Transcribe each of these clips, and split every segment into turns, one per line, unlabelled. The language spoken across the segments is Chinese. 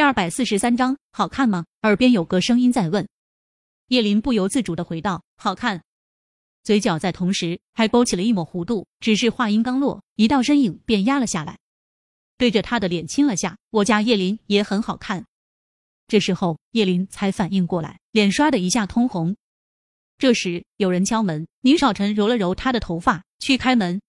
第二百四十三章，好看吗？耳边有个声音在问。叶林不由自主的回道：“好看。”嘴角在同时还勾起了一抹弧度，只是话音刚落，一道身影便压了下来，对着他的脸亲了下。我家叶林也很好看。这时候叶林才反应过来，脸唰的一下通红。这时有人敲门，宁少臣揉了揉他的头发，去开门。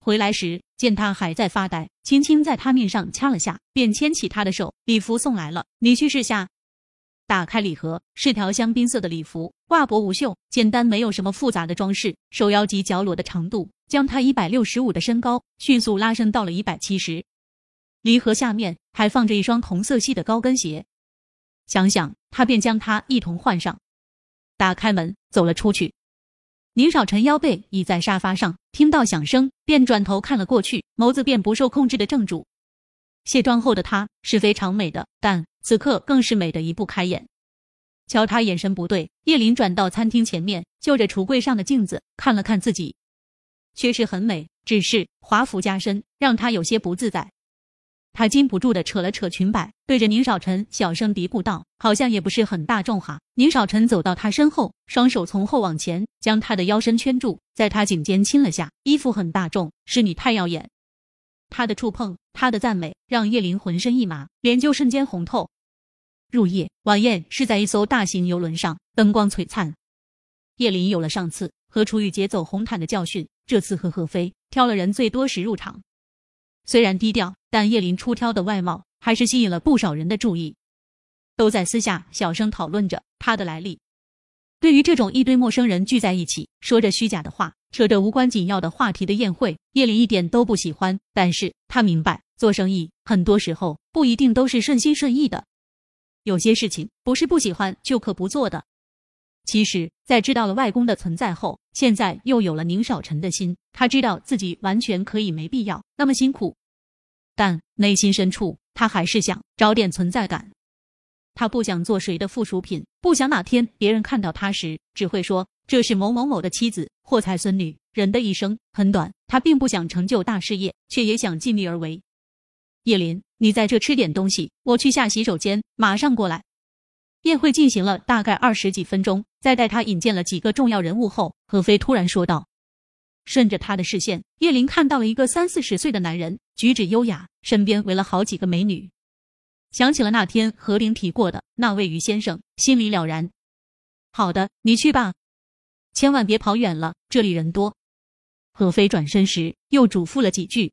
回来时见他还在发呆，轻轻在他面上掐了下，便牵起他的手：“礼服送来了，你去试下。”打开礼盒，是条香槟色的礼服，挂脖无袖，简单，没有什么复杂的装饰。手腰及脚裸的长度，将他一百六十五的身高迅速拉升到了一百七十。礼盒下面还放着一双同色系的高跟鞋，想想他便将它一同换上，打开门走了出去。宁少臣腰背倚在沙发上，听到响声便转头看了过去，眸子便不受控制的怔住。卸妆后的她是非常美的，但此刻更是美的移不开眼。瞧她眼神不对，叶林转到餐厅前面，就着橱柜上的镜子看了看自己，确实很美，只是华服加身，让她有些不自在。他禁不住的扯了扯裙摆，对着宁少臣小声嘀咕道：“好像也不是很大众哈。”宁少臣走到他身后，双手从后往前将他的腰身圈住，在他颈间亲了下。衣服很大众，是你太耀眼。他的触碰，他的赞美，让叶林浑身一麻，脸就瞬间红透。入夜晚宴是在一艘大型游轮上，灯光璀璨。叶林有了上次和楚雨洁走红毯的教训，这次和何飞挑了人最多时入场。虽然低调，但叶林出挑的外貌还是吸引了不少人的注意，都在私下小声讨论着他的来历。对于这种一堆陌生人聚在一起，说着虚假的话，扯着无关紧要的话题的宴会，叶林一点都不喜欢。但是他明白，做生意很多时候不一定都是顺心顺意的，有些事情不是不喜欢就可不做的。其实，在知道了外公的存在后，现在又有了宁少臣的心，他知道自己完全可以没必要那么辛苦。但内心深处，他还是想找点存在感。他不想做谁的附属品，不想哪天别人看到他时，只会说这是某某某的妻子或才孙女。人的一生很短，他并不想成就大事业，却也想尽力而为。叶林，你在这吃点东西，我去下洗手间，马上过来。宴会进行了大概二十几分钟，在带他引荐了几个重要人物后，何飞突然说道。顺着他的视线，叶林看到了一个三四十岁的男人，举止优雅，身边围了好几个美女。想起了那天何玲提过的那位于先生，心里了然。好的，你去吧，千万别跑远了，这里人多。何飞转身时又嘱咐了几句。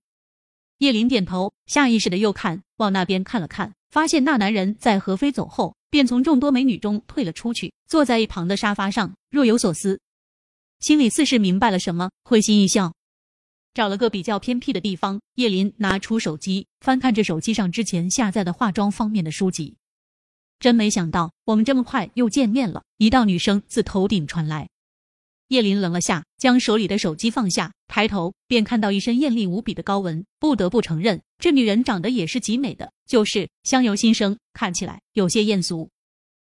叶林点头，下意识的又看往那边看了看，发现那男人在何飞走后，便从众多美女中退了出去，坐在一旁的沙发上，若有所思。心里似是明白了什么，会心一笑，找了个比较偏僻的地方。叶林拿出手机，翻看着手机上之前下载的化妆方面的书籍。真没想到，我们这么快又见面了。一道女声自头顶传来。叶林愣了下，将手里的手机放下，抬头便看到一身艳丽无比的高文。不得不承认，这女人长得也是极美的，就是相由心生，看起来有些艳俗。